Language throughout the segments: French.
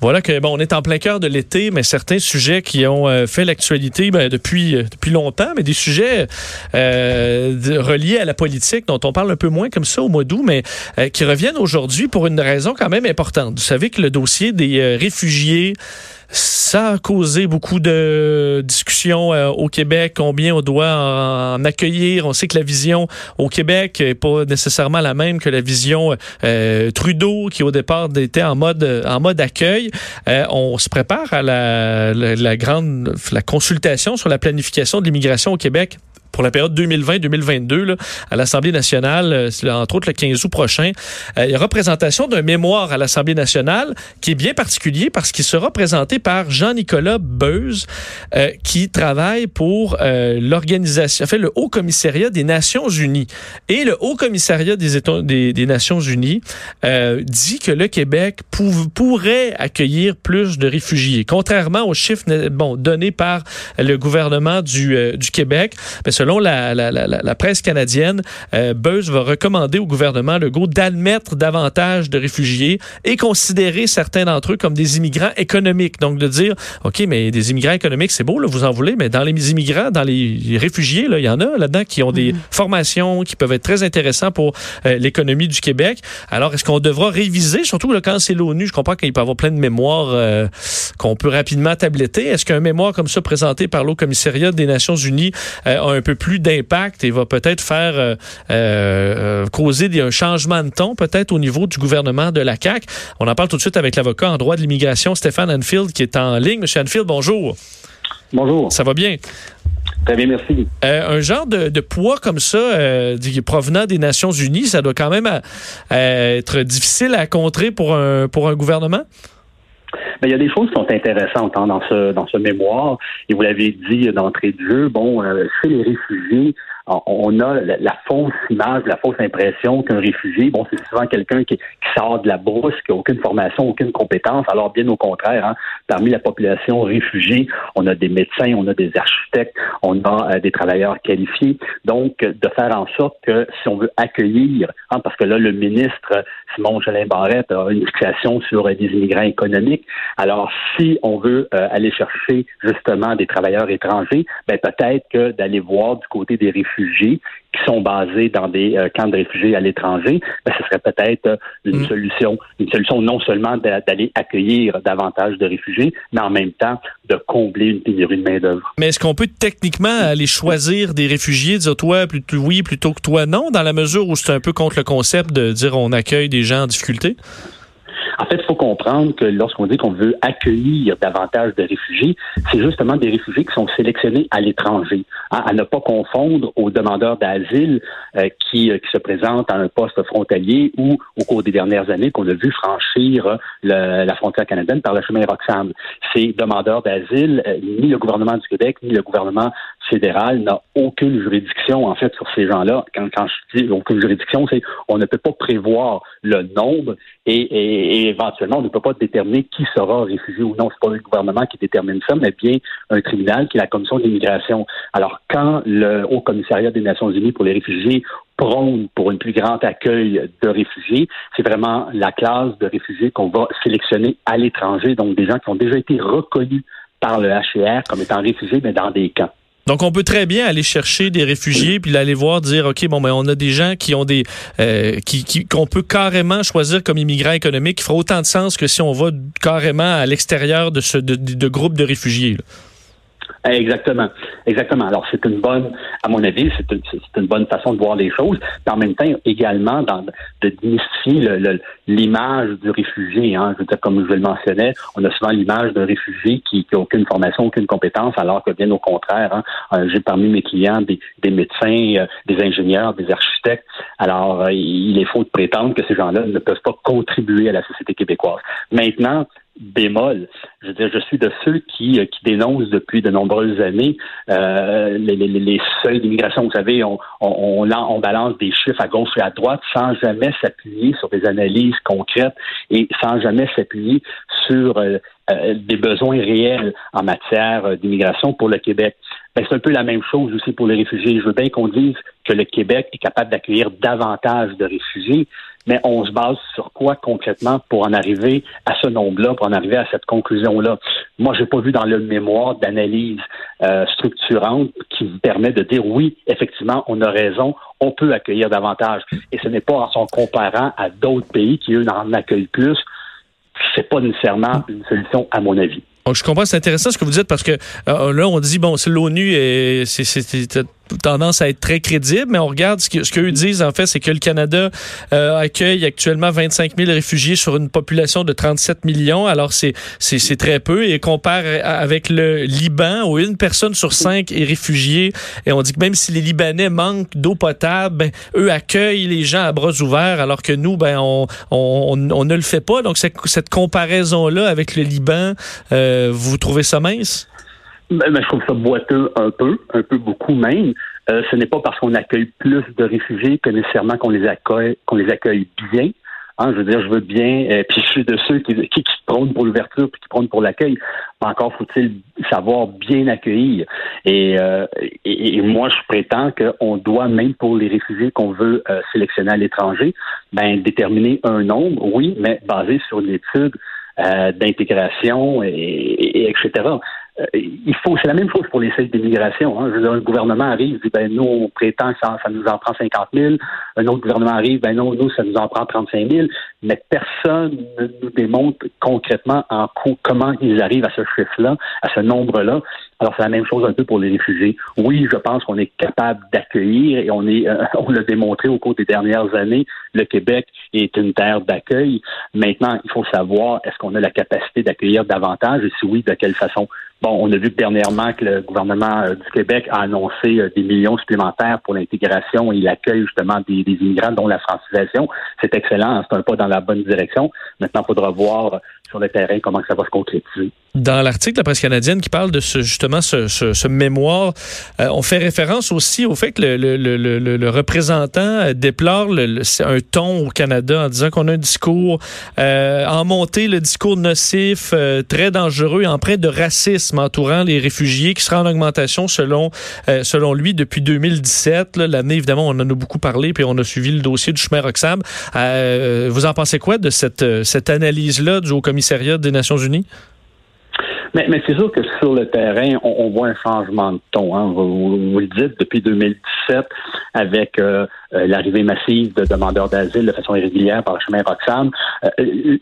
Voilà que bon, on est en plein cœur de l'été, mais certains sujets qui ont euh, fait l'actualité ben, depuis euh, depuis longtemps, mais des sujets euh, reliés à la politique dont on parle un peu moins comme ça au mois d'août, mais qui reviennent aujourd'hui pour une raison quand même importante. Vous savez que le dossier des réfugiés ça a causé beaucoup de discussions euh, au Québec, combien on doit en, accueillir. On sait que la vision au Québec n'est pas nécessairement la même que la vision euh, Trudeau, qui au départ était en mode en mode accueil. Euh, on se prépare à la, la grande la consultation sur la planification de l'immigration au Québec pour la période 2020-2022 à l'Assemblée nationale, euh, entre autres le 15 août prochain. Euh, il y aura présentation d'un mémoire à l'Assemblée nationale qui est bien particulier parce qu'il sera présenté par Jean-Nicolas Beuze, euh, qui travaille pour l'organisation, fait le Haut Commissariat des Nations Unies. Et le Haut Commissariat des, États, des, Nations Unies dit que le Québec pourrait accueillir plus de réfugiés, contrairement aux chiffres bon, donnés par le gouvernement du, du Québec. Selon la, la, la, la presse canadienne, euh, Buzz va recommander au gouvernement Legault d'admettre davantage de réfugiés et considérer certains d'entre eux comme des immigrants économiques. Donc de dire, OK, mais des immigrants économiques, c'est beau, là, vous en voulez, mais dans les immigrants, dans les réfugiés, là, il y en a là-dedans qui ont des mhm. formations qui peuvent être très intéressantes pour euh, l'économie du Québec. Alors, est-ce qu'on devra réviser, surtout là, quand c'est l'ONU, je comprends qu'il peut y avoir plein de mémoires euh, qu'on peut rapidement tabletter. Est-ce qu'un mémoire comme ça présenté par l'Haut Commissariat des Nations Unies a un peu plus d'impact et va peut-être faire euh, euh, causer un changement de ton peut-être au niveau du gouvernement de la CAC. On en parle tout de suite avec l'avocat en droit de l'immigration Stéphane Anfield qui est en ligne. Monsieur Anfield, bonjour. Bonjour. Ça va bien? Très bien, merci. Euh, un genre de, poids comme ça, provenant des Nations Unies, ça doit quand même être difficile à contrer pour un, pour un gouvernement? Mais il y a des choses qui sont intéressantes hein, dans ce dans ce mémoire. Et vous l'avez dit d'entrée de jeu, bon, euh, chez les réfugiés, on a la, fausse image, la fausse impression qu'un réfugié, bon, c'est souvent quelqu'un qui, sort de la brousse, qui n'a aucune formation, aucune compétence. Alors, bien au contraire, hein, parmi la population réfugiée, on a des médecins, on a des architectes, on a euh, des travailleurs qualifiés. Donc, de faire en sorte que si on veut accueillir, hein, parce que là, le ministre Simon Jolin Barrette a une fixation sur des immigrants économiques. Alors, si on veut euh, aller chercher justement des travailleurs étrangers, ben peut-être que d'aller voir du côté des réfugiés qui sont basés dans des euh, camps de réfugiés à l'étranger, ben, ce serait peut-être euh, une mm. solution. Une solution non seulement d'aller accueillir davantage de réfugiés, mais en même temps de combler une pénurie de main-d'œuvre. Mais est-ce qu'on peut techniquement aller choisir des réfugiés, dire toi plutôt oui plutôt que toi non, dans la mesure où c'est un peu contre le concept de dire on accueille des gens en difficulté? En fait, il faut comprendre que lorsqu'on dit qu'on veut accueillir davantage de réfugiés, c'est justement des réfugiés qui sont sélectionnés à l'étranger, hein, à ne pas confondre aux demandeurs d'asile euh, qui, euh, qui, se présentent à un poste frontalier ou au cours des dernières années qu'on a vu franchir la frontière canadienne par le chemin Roxham. Ces demandeurs d'asile, euh, ni le gouvernement du Québec ni le gouvernement fédéral n'a aucune juridiction en fait sur ces gens-là. Quand, je dis aucune juridiction, c'est on ne peut pas prévoir le nombre et, éventuellement on ne peut pas déterminer qui sera réfugié ou non. C'est pas le gouvernement qui détermine ça, mais bien un tribunal qui est la commission d'immigration. Alors quand le Haut Commissariat des Nations Unies pour les réfugiés prône pour un plus grand accueil de réfugiés, c'est vraiment la classe de réfugiés qu'on va sélectionner à l'étranger, donc des gens qui ont déjà été reconnus par le HCR comme étant réfugiés, mais dans des camps. Donc, on peut très bien aller chercher des réfugiés puis aller voir dire, OK, bon, ben, on a des gens qui ont des, euh, qui, qu'on peut carrément choisir comme immigrants économiques, qui fera autant de sens que si on va carrément à l'extérieur de ce, de, de, groupe de réfugiés. Exactement. Exactement. Alors, c'est une bonne, à mon avis, c'est une, une, bonne façon de voir les choses. Mais en même temps, également, dans, de démystifier l'image du réfugié. Hein. Je veux dire, comme je le mentionnais, on a souvent l'image d'un réfugié qui n'a aucune formation, aucune compétence, alors que bien au contraire, hein, euh, j'ai parmi mes clients des, des médecins, euh, des ingénieurs, des architectes. Alors, euh, il est faux de prétendre que ces gens-là ne peuvent pas contribuer à la société québécoise. Maintenant, bémol. Je veux dire, je suis de ceux qui, euh, qui dénoncent depuis de nombreuses années euh, les, les, les, seuils d'immigration. Vous savez, on, on, on, balance des chiffres à gauche et à droite sans jamais s'appuyer sur des analyses concrètes et sans jamais s'appuyer sur euh, euh, des besoins réels en matière d'immigration pour le Québec. Ben, c'est un peu la même chose aussi pour les réfugiés. Je veux bien qu'on dise que le Québec est capable d'accueillir davantage de réfugiés, mais on se base sur quoi concrètement pour en arriver à ce nombre-là, pour en arriver à cette conclusion-là? Moi, j'ai pas vu dans le mémoire d'analyse euh, structurante qui me permet de dire oui, effectivement, on a raison, on peut accueillir davantage. Et ce n'est pas en s'en comparant à d'autres pays qui, eux, en accueillent plus. C'est pas nécessairement une solution, à mon avis. je comprends, c'est intéressant ce que vous dites parce que euh, là, on dit, bon, c'est l'ONU et c'est tendance à être très crédible, mais on regarde ce qu'eux ce disent, en fait, c'est que le Canada euh, accueille actuellement 25 000 réfugiés sur une population de 37 millions. Alors, c'est très peu. Et compare avec le Liban, où une personne sur cinq est réfugiée. Et on dit que même si les Libanais manquent d'eau potable, ben, eux accueillent les gens à bras ouverts, alors que nous, ben, on, on, on ne le fait pas. Donc, cette comparaison-là avec le Liban, euh, vous trouvez ça mince? Ben, ben, je trouve ça boiteux un peu, un peu beaucoup même. Euh, ce n'est pas parce qu'on accueille plus de réfugiés que nécessairement qu'on les accueille, qu'on les accueille bien. Hein, je veux dire, je veux bien, euh, puis je suis de ceux qui, qui, qui prônent pour l'ouverture puis qui prônent pour l'accueil. Encore faut-il savoir bien accueillir. Et, euh, et, moi, je prétends qu'on doit, même pour les réfugiés qu'on veut euh, sélectionner à l'étranger, ben, déterminer un nombre, oui, mais basé sur une étude d'intégration et, et, etc. Euh, il faut, c'est la même chose pour les sites d'immigration. Hein. un gouvernement arrive, dit ben nous on prétend que ça, nous en prend 50 000. Un autre gouvernement arrive, ben non, nous ça nous en prend 35 000. Mais personne ne nous démontre concrètement en comment ils arrivent à ce chiffre-là, à ce nombre-là. Alors c'est la même chose un peu pour les réfugiés. Oui, je pense qu'on est capable d'accueillir et on est, euh, on l'a démontré au cours des dernières années. Le Québec est une terre d'accueil. Maintenant, il faut savoir est-ce qu'on a la capacité d'accueillir davantage et si oui, de quelle façon? Bon, on a vu dernièrement que le gouvernement euh, du Québec a annoncé euh, des millions supplémentaires pour l'intégration et l'accueil justement des, immigrants, dont la francisation. C'est excellent, c'est un pas dans la bonne direction. Maintenant, il faudra voir sur le terrain comment ça va se concrétiser. Dans l'article de la presse canadienne qui parle de ce, justement ce, mémoire, euh, on fait référence aussi au fait que le, représentant déplore un ton au Canada en disant qu'on a un discours en montée, le discours nocif, très dangereux, empreint de racisme entourant les réfugiés qui sera en augmentation selon, euh, selon lui depuis 2017. L'année, évidemment, on en a beaucoup parlé, puis on a suivi le dossier du chemin Roxham. Euh, vous en pensez quoi de cette, euh, cette analyse-là du Haut-Commissariat des Nations Unies? Mais, c'est sûr que sur le terrain, on, voit un changement de ton. Hein. Vous, le dites, depuis 2017, avec euh, euh, l'arrivée massive de demandeurs d'asile de façon irrégulière par le chemin Roxham,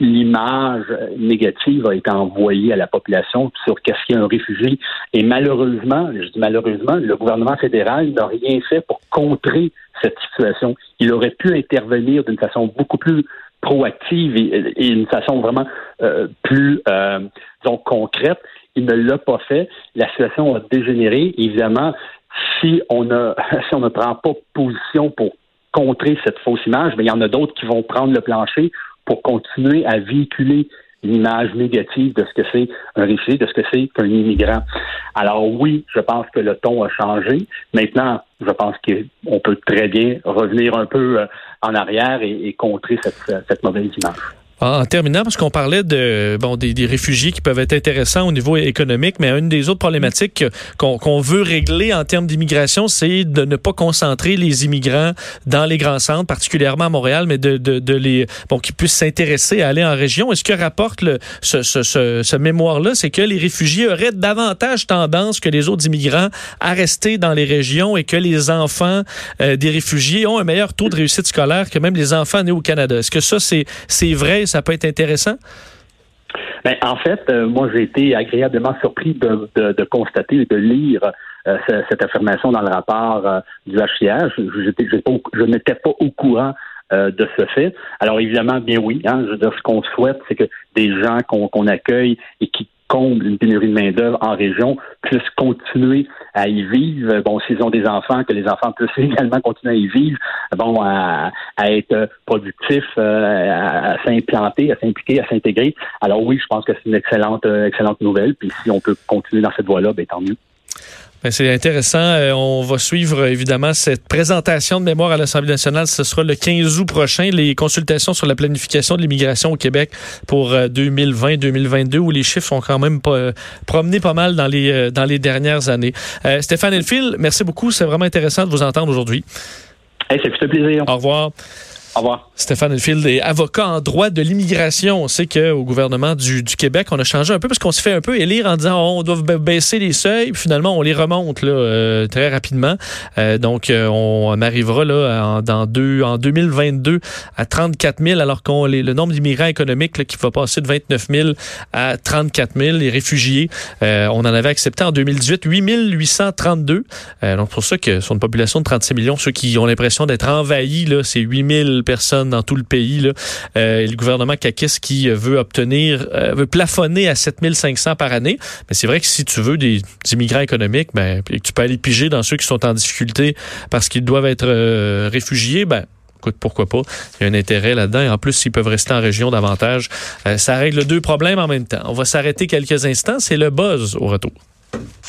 l'image négative a été envoyée à la population sur qu'est-ce a un réfugié. Et malheureusement, je dis malheureusement, le gouvernement fédéral n'a rien fait pour contrer cette situation. Il aurait pu intervenir d'une façon beaucoup plus proactive et, et une façon vraiment euh, plus euh, concrète. Il ne l'a pas fait. La situation a dégénéré. Évidemment, si on a si on ne prend pas position pour contrer cette fausse image, mais il y en a d'autres qui vont prendre le plancher pour continuer à véhiculer l'image négative de ce que c'est un réfugié, de ce que c'est qu'un immigrant. Alors oui, je pense que le ton a changé. Maintenant, je pense qu'on peut très bien revenir un peu euh, en arrière et, contrer cette, cette mauvaise image. En terminant, parce qu'on parlait de bon des, des, réfugiés qui peuvent être intéressants au niveau économique, mais une des autres problématiques qu'on veut régler en termes d'immigration, c'est de ne pas concentrer les immigrants dans les grands centres, particulièrement à Montréal, mais de, de, de les bon qu'ils puissent s'intéresser à aller en région. Et ce que rapporte le, ce, ce, ce, ce mémoire-là, c'est que les réfugiés auraient davantage tendance que les autres immigrants à rester dans les régions et que les enfants euh, des réfugiés ont un meilleur taux de réussite scolaire que même les enfants nés au Canada. Est-ce que ça c'est c'est vrai? Ça peut être intéressant? Ben, en fait, euh, moi, j'ai été agréablement surpris de, constater et de lire euh, cette affirmation dans le rapport euh, du HCR. Je, n'étais pas au courant de ce fait. Alors évidemment, bien oui, hein, ce qu'on souhaite, c'est que des gens qu'on accueille et qui comble une pénurie de main-d'œuvre en région, puissent continuer à y vivre. Bon, s'ils ont des enfants, que les enfants puissent également continuer à y vivre, bon, à, être productifs, euh, à, s'implanter, à s'impliquer, à s'intégrer. Alors oui, je pense que c'est une excellente, euh, excellente nouvelle. Puis si on peut continuer dans cette voie-là, ben tant mieux. Ben, c'est intéressant. Euh, on va suivre évidemment cette présentation de mémoire à l'Assemblée nationale. Ce sera le 15 août prochain. Les consultations sur la planification de l'immigration au Québec pour 2020-2022 euh, où les chiffres ont quand même pas, euh, promené pas mal dans les, dans les dernières années. Stéphane Elfil, merci beaucoup. C'est vraiment intéressant de vous entendre aujourd'hui. Hey, ça fait plaisir. Au revoir. Au revoir. Stéphane Enfield est avocat en droit de l'immigration. On sait qu'au gouvernement du, Québec, on a changé un peu parce qu'on se fait un peu élire en disant oh, on doit baisser les seuils. Finalement, on les remonte là, euh, très rapidement. Euh, donc, euh, on arrivera là, en, dans deux, en 2022 à 34 000 alors qu'on le nombre d'immigrants économiques là, qui va passer de 29 000 à 34 000. Les réfugiés, on en avait accepté en 2018 8 832. donc, pour ça que sur une population de 36 millions, ceux qui ont l'impression d'être envahis, c'est 8 000 personnes dans tout le pays. Euh, le gouvernement Kakis qui veut obtenir, euh, veut plafonner à 7500 par année. Mais c'est vrai que si tu veux des, immigrants économiques, ben, et que tu peux aller piger dans ceux qui sont en difficulté parce qu'ils doivent être euh, réfugiés, ben, écoute, pourquoi pas? Il y a un intérêt là-dedans. Et en plus, s'ils peuvent rester en région davantage, ça règle deux problèmes en même temps. On va s'arrêter quelques instants. C'est le buzz au retour.